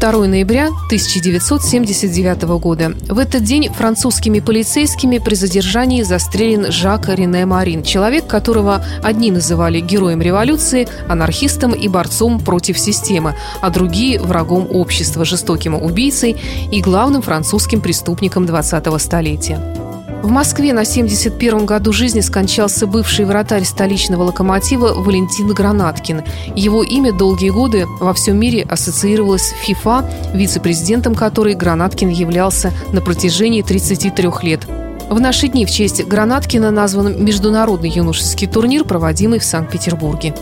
Второе ноября 1979 года. В этот день французскими полицейскими при задержании застрелен Жак Рене Марин, человек, которого одни называли героем революции, анархистом и борцом против системы, а другие – врагом общества, жестоким убийцей и главным французским преступником 20-го столетия. В Москве на 71-м году жизни скончался бывший вратарь столичного локомотива Валентин Гранаткин. Его имя долгие годы во всем мире ассоциировалось с ФИФА, вице-президентом которой Гранаткин являлся на протяжении 33 лет. В наши дни в честь Гранаткина назван международный юношеский турнир, проводимый в Санкт-Петербурге.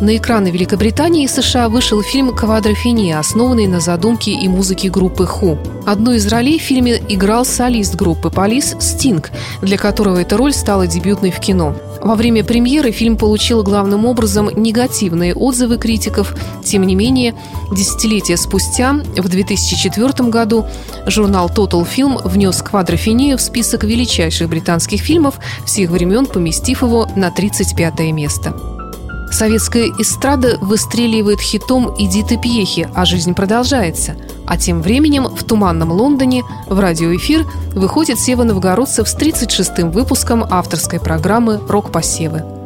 На экраны Великобритании и США вышел фильм «Квадрофения», основанный на задумке и музыке группы «Ху». Одну из ролей в фильме играл солист группы «Полис» Стинг, для которого эта роль стала дебютной в кино. Во время премьеры фильм получил главным образом негативные отзывы критиков. Тем не менее, десятилетия спустя, в 2004 году, журнал Total Film внес «Квадрофению» в список величайших британских фильмов всех времен, поместив его на 35 место. Советская эстрада выстреливает хитом «Иди пьехи», а жизнь продолжается. А тем временем в туманном Лондоне в радиоэфир выходит Сева Новгородцев с 36-м выпуском авторской программы «Рок-посевы».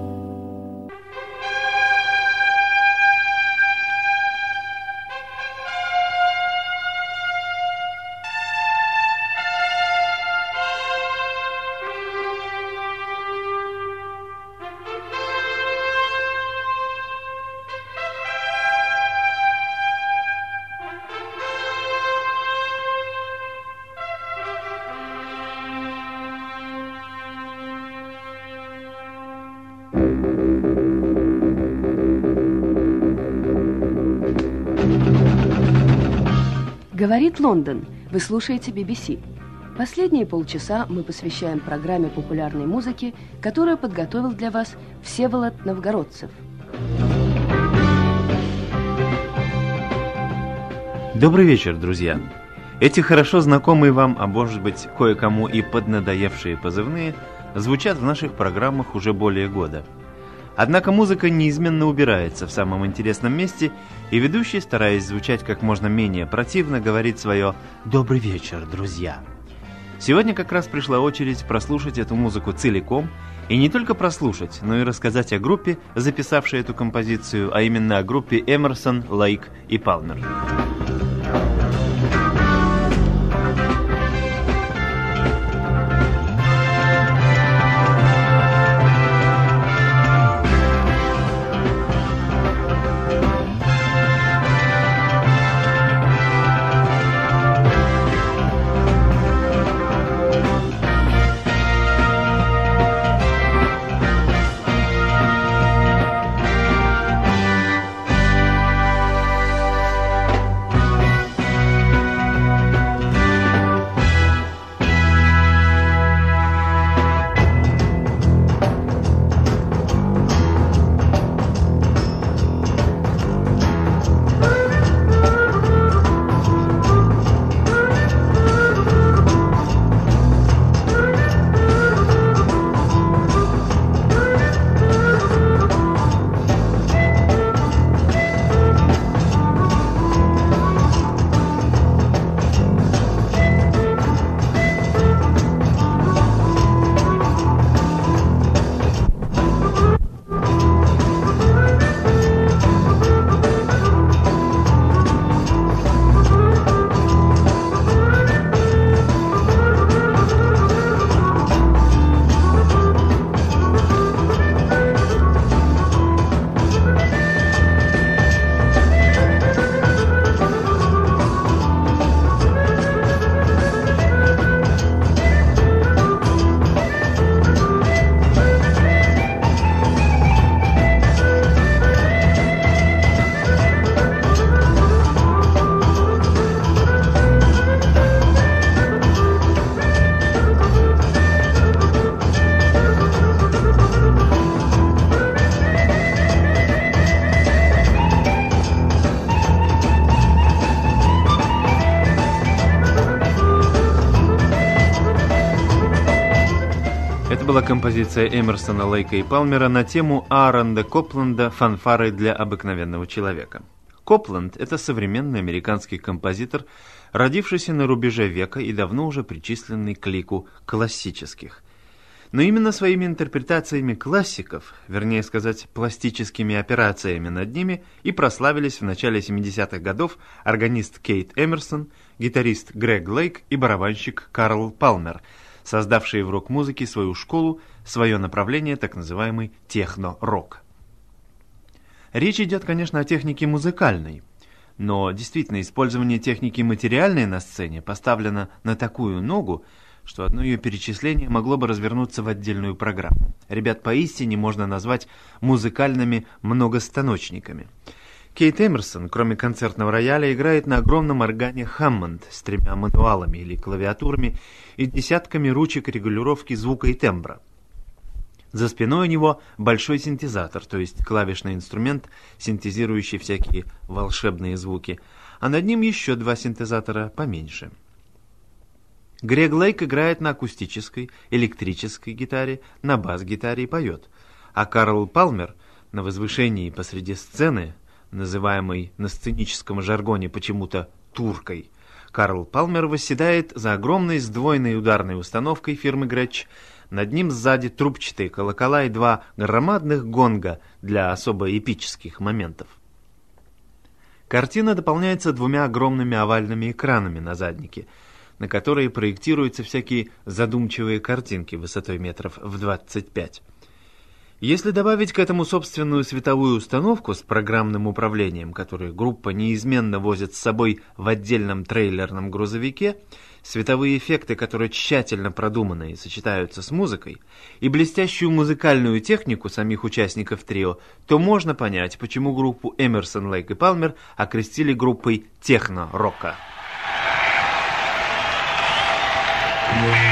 Говорит Лондон. Вы слушаете BBC. Последние полчаса мы посвящаем программе популярной музыки, которую подготовил для вас Всеволод Новгородцев. Добрый вечер, друзья! Эти хорошо знакомые вам, а может быть кое-кому и поднадоевшие позывные, звучат в наших программах уже более года – Однако музыка неизменно убирается в самом интересном месте, и ведущий, стараясь звучать как можно менее противно, говорит свое «Добрый вечер, друзья». Сегодня как раз пришла очередь прослушать эту музыку целиком, и не только прослушать, но и рассказать о группе, записавшей эту композицию, а именно о группе Эмерсон, Лайк и Палмер. Это была композиция Эмерсона, Лейка и Палмера на тему Ааронда Копланда «Фанфары для обыкновенного человека». Копланд – это современный американский композитор, родившийся на рубеже века и давно уже причисленный к лику классических. Но именно своими интерпретациями классиков, вернее сказать, пластическими операциями над ними, и прославились в начале 70-х годов органист Кейт Эмерсон, гитарист Грег Лейк и барабанщик Карл Палмер – создавшие в рок-музыке свою школу, свое направление, так называемый техно-рок. Речь идет, конечно, о технике музыкальной, но действительно использование техники материальной на сцене поставлено на такую ногу, что одно ее перечисление могло бы развернуться в отдельную программу. Ребят поистине можно назвать музыкальными многостаночниками – Кейт Эмерсон, кроме концертного рояля, играет на огромном органе Хаммонд с тремя мануалами или клавиатурами и десятками ручек регулировки звука и тембра. За спиной у него большой синтезатор, то есть клавишный инструмент, синтезирующий всякие волшебные звуки, а над ним еще два синтезатора поменьше. Грег Лейк играет на акустической, электрической гитаре, на бас-гитаре и поет, а Карл Палмер на возвышении посреди сцены называемый на сценическом жаргоне почему-то «туркой», Карл Палмер восседает за огромной сдвоенной ударной установкой фирмы Гретч. Над ним сзади трубчатые колокола и два громадных гонга для особо эпических моментов. Картина дополняется двумя огромными овальными экранами на заднике, на которые проектируются всякие задумчивые картинки высотой метров в 25. Если добавить к этому собственную световую установку с программным управлением, которую группа неизменно возит с собой в отдельном трейлерном грузовике, световые эффекты, которые тщательно продуманы и сочетаются с музыкой, и блестящую музыкальную технику самих участников трио, то можно понять, почему группу Эмерсон, Лейк и Палмер окрестили группой техно-рока. Yeah.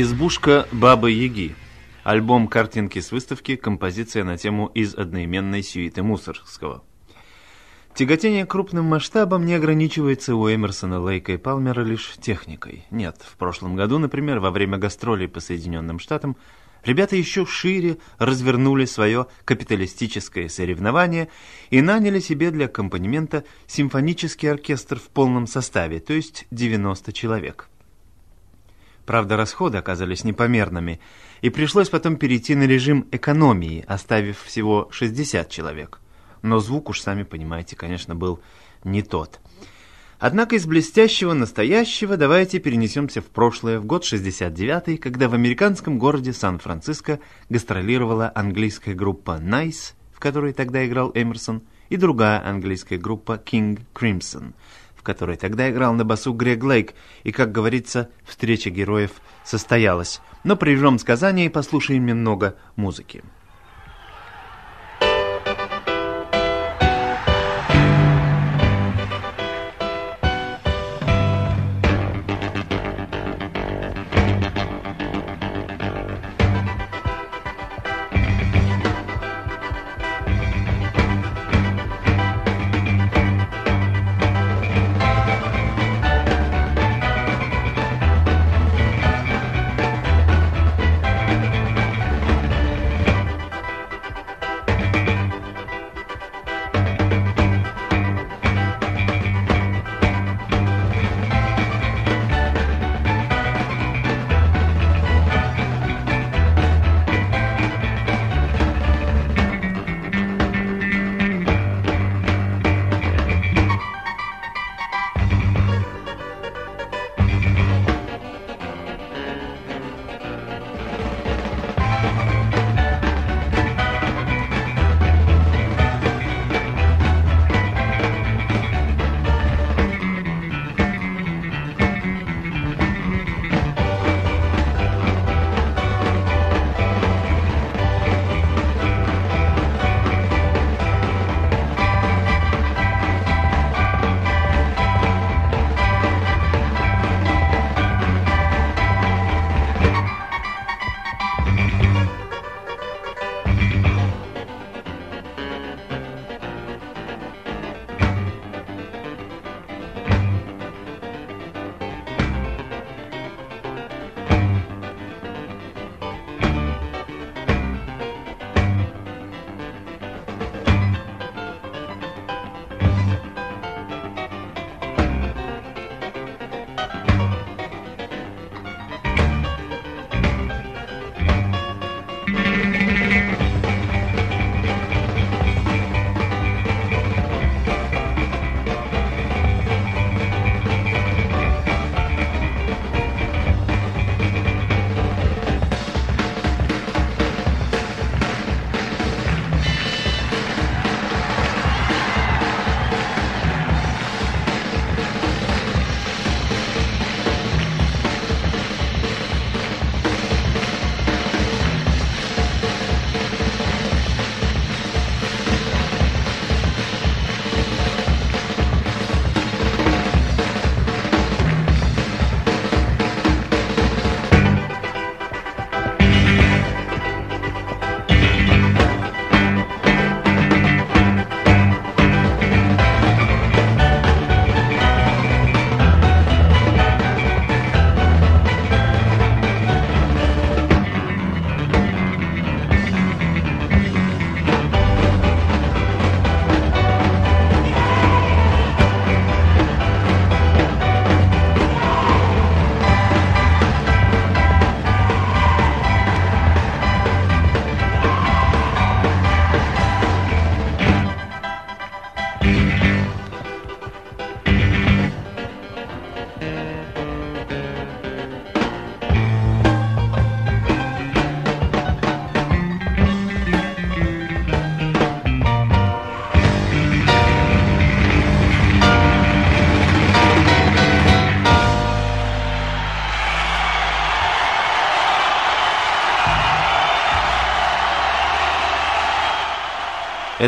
Избушка Бабы Яги. Альбом картинки с выставки, композиция на тему из одноименной сюиты Мусоргского. Тяготение крупным масштабом не ограничивается у Эмерсона, Лейка и Палмера лишь техникой. Нет, в прошлом году, например, во время гастролей по Соединенным Штатам, ребята еще шире развернули свое капиталистическое соревнование и наняли себе для аккомпанемента симфонический оркестр в полном составе, то есть 90 человек. Правда, расходы оказались непомерными, и пришлось потом перейти на режим экономии, оставив всего 60 человек – но звук, уж сами понимаете, конечно, был не тот. Однако из блестящего настоящего давайте перенесемся в прошлое, в год 69-й, когда в американском городе Сан-Франциско гастролировала английская группа Nice, в которой тогда играл Эмерсон, и другая английская группа King Crimson, которой тогда играл на басу Грег Лейк, и, как говорится, встреча героев состоялась. Но прервем сказание и послушаем немного музыки.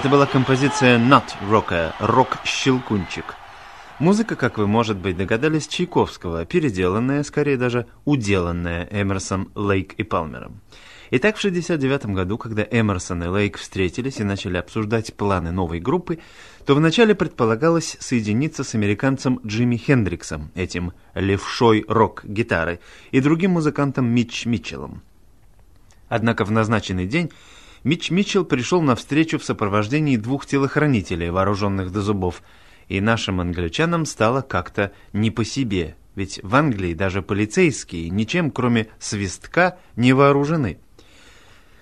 Это была композиция Nut Rocker, рок-щелкунчик. Музыка, как вы, может быть, догадались, Чайковского, переделанная, скорее даже уделанная Эмерсон, Лейк и Палмером. Итак, в 1969 году, когда Эмерсон и Лейк встретились и начали обсуждать планы новой группы, то вначале предполагалось соединиться с американцем Джимми Хендриксом, этим левшой рок-гитары, и другим музыкантом Митч Митчеллом. Однако в назначенный день Митч Митчелл пришел на встречу в сопровождении двух телохранителей, вооруженных до зубов, и нашим англичанам стало как-то не по себе, ведь в Англии даже полицейские ничем, кроме свистка, не вооружены.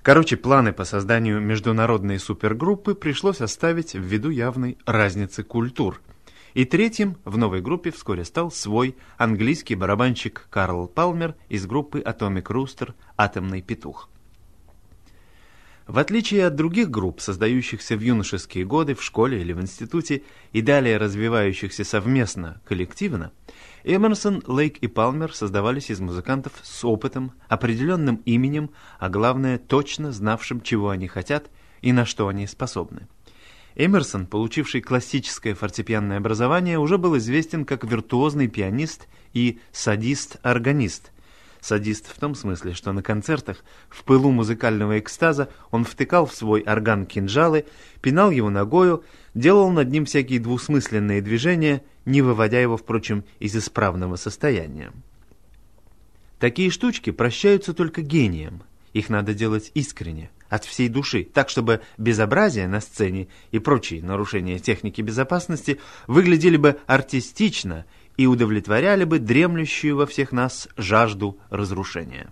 Короче, планы по созданию международной супергруппы пришлось оставить ввиду явной разницы культур. И третьим в новой группе вскоре стал свой английский барабанщик Карл Палмер из группы Atomic Rooster «Атомный петух». В отличие от других групп, создающихся в юношеские годы в школе или в институте и далее развивающихся совместно, коллективно, Эмерсон, Лейк и Палмер создавались из музыкантов с опытом, определенным именем, а главное, точно знавшим, чего они хотят и на что они способны. Эмерсон, получивший классическое фортепианное образование, уже был известен как виртуозный пианист и садист-органист – Садист в том смысле, что на концертах в пылу музыкального экстаза он втыкал в свой орган кинжалы, пинал его ногою, делал над ним всякие двусмысленные движения, не выводя его, впрочем, из исправного состояния. Такие штучки прощаются только гением. Их надо делать искренне, от всей души, так, чтобы безобразие на сцене и прочие нарушения техники безопасности выглядели бы артистично и удовлетворяли бы дремлющую во всех нас жажду разрушения.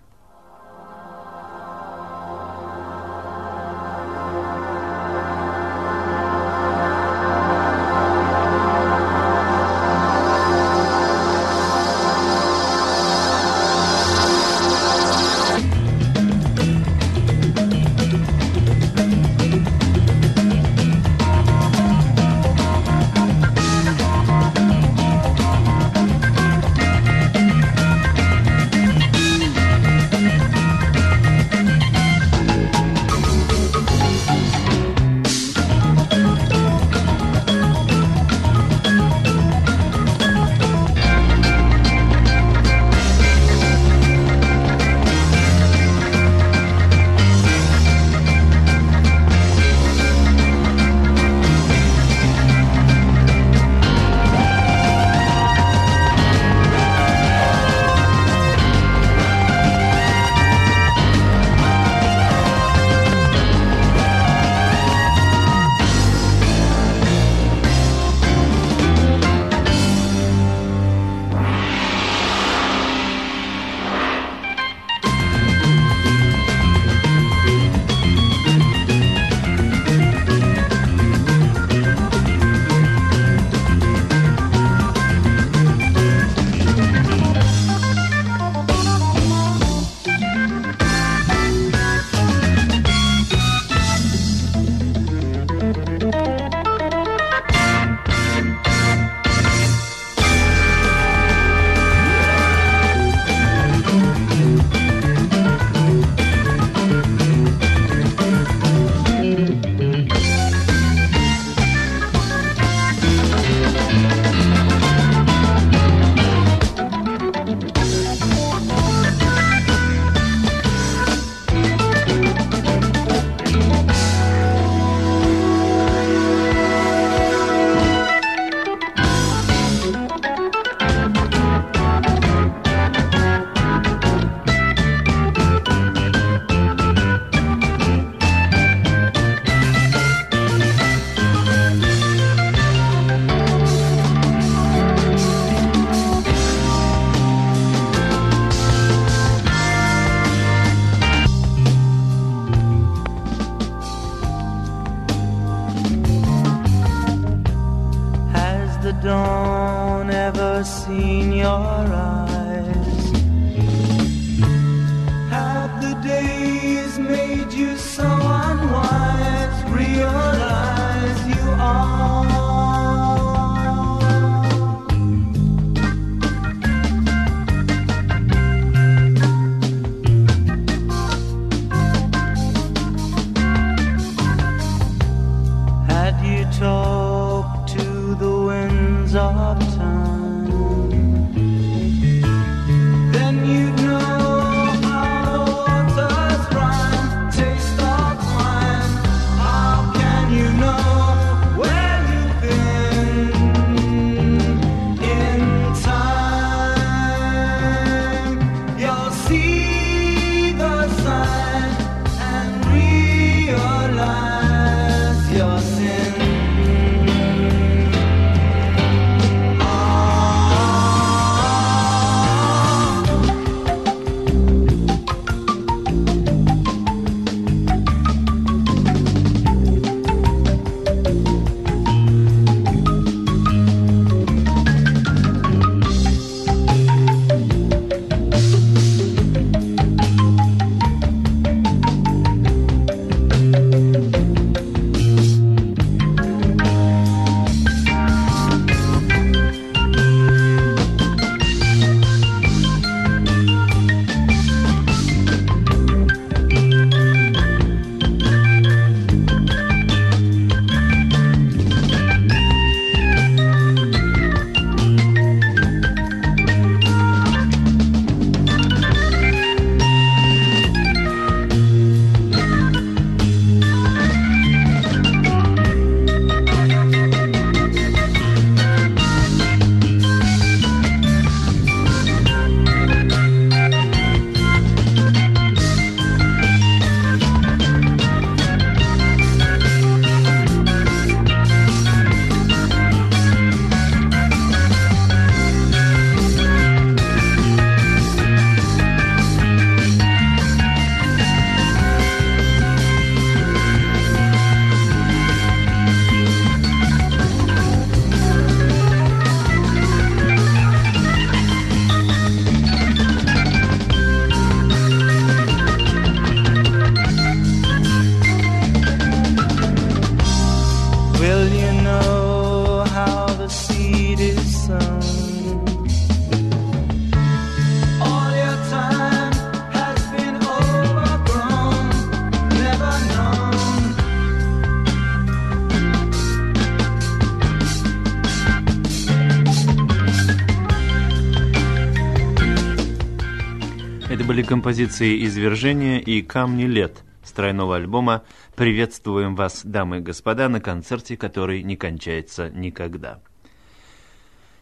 Композиции «Извержение» и «Камни лет» с тройного альбома «Приветствуем вас, дамы и господа, на концерте, который не кончается никогда».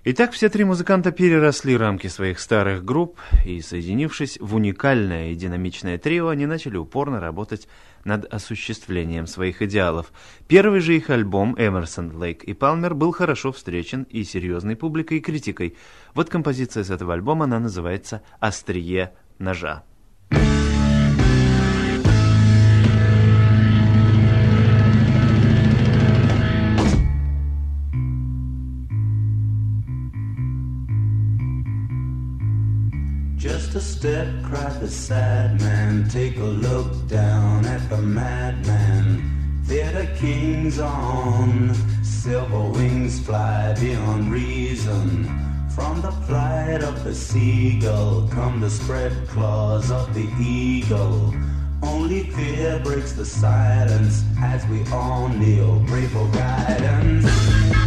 Итак, все три музыканта переросли рамки своих старых групп и, соединившись в уникальное и динамичное трио, они начали упорно работать над осуществлением своих идеалов. Первый же их альбом «Эмерсон, Лейк и Палмер» был хорошо встречен и серьезной публикой, и критикой. Вот композиция с этого альбома, она называется «Острие ножа». A step, cried the sad man. Take a look down at the madman. Theater kings on silver wings fly beyond reason. From the flight of the seagull come the spread claws of the eagle. Only fear breaks the silence as we all kneel, pray for guidance.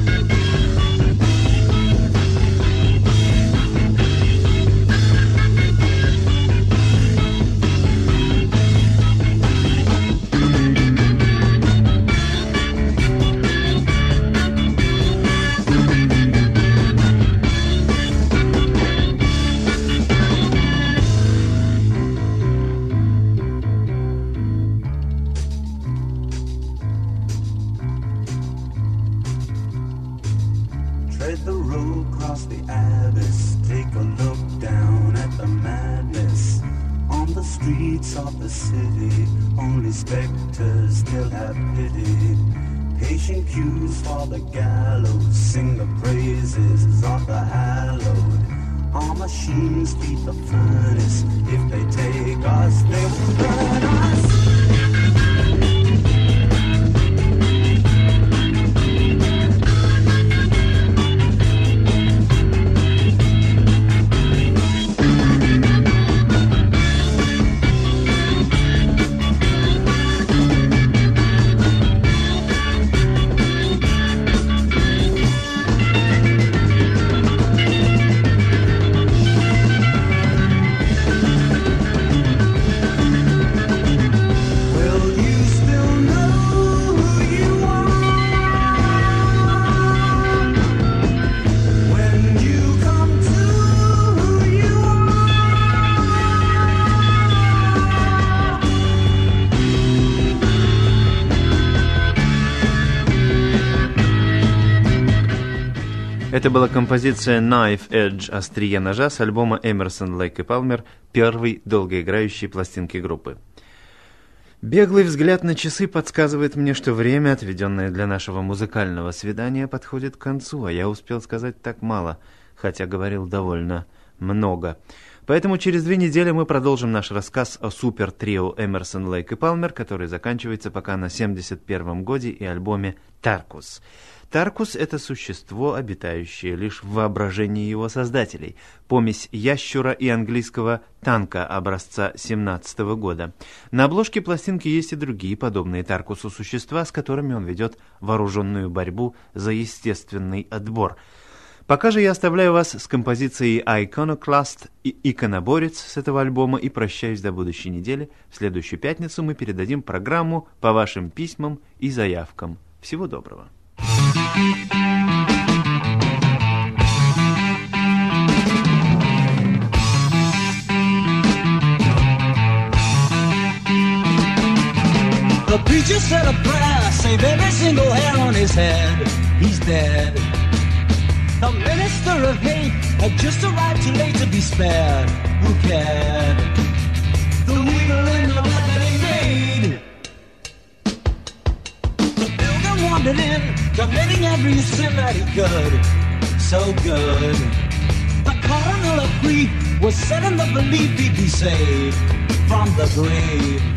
Это была композиция Knife Edge «Острие ножа» с альбома Эмерсон, Лейк и Палмер, первой долгоиграющей пластинки группы. Беглый взгляд на часы подсказывает мне, что время, отведенное для нашего музыкального свидания, подходит к концу, а я успел сказать так мало, хотя говорил довольно много. Поэтому через две недели мы продолжим наш рассказ о супер-трио Эмерсон, Лейк и Палмер, который заканчивается пока на 71-м годе и альбоме «Таркус». Таркус – это существо, обитающее лишь в воображении его создателей, помесь ящура и английского танка образца 17 года. На обложке пластинки есть и другие подобные Таркусу существа, с которыми он ведет вооруженную борьбу за естественный отбор. Пока же я оставляю вас с композицией Iconoclast и «Иконоборец» с этого альбома и прощаюсь до будущей недели. В следующую пятницу мы передадим программу по вашим письмам и заявкам. Всего доброго. The preacher said a prayer, save every single hair on his head. He's dead. The minister of hate had just arrived too late to be spared. Who cared? The weevil in the blood that he made. The pilgrim wandered in, committing every sin that he could. So good. The cardinal of grief was set in the belief he'd be saved from the grave.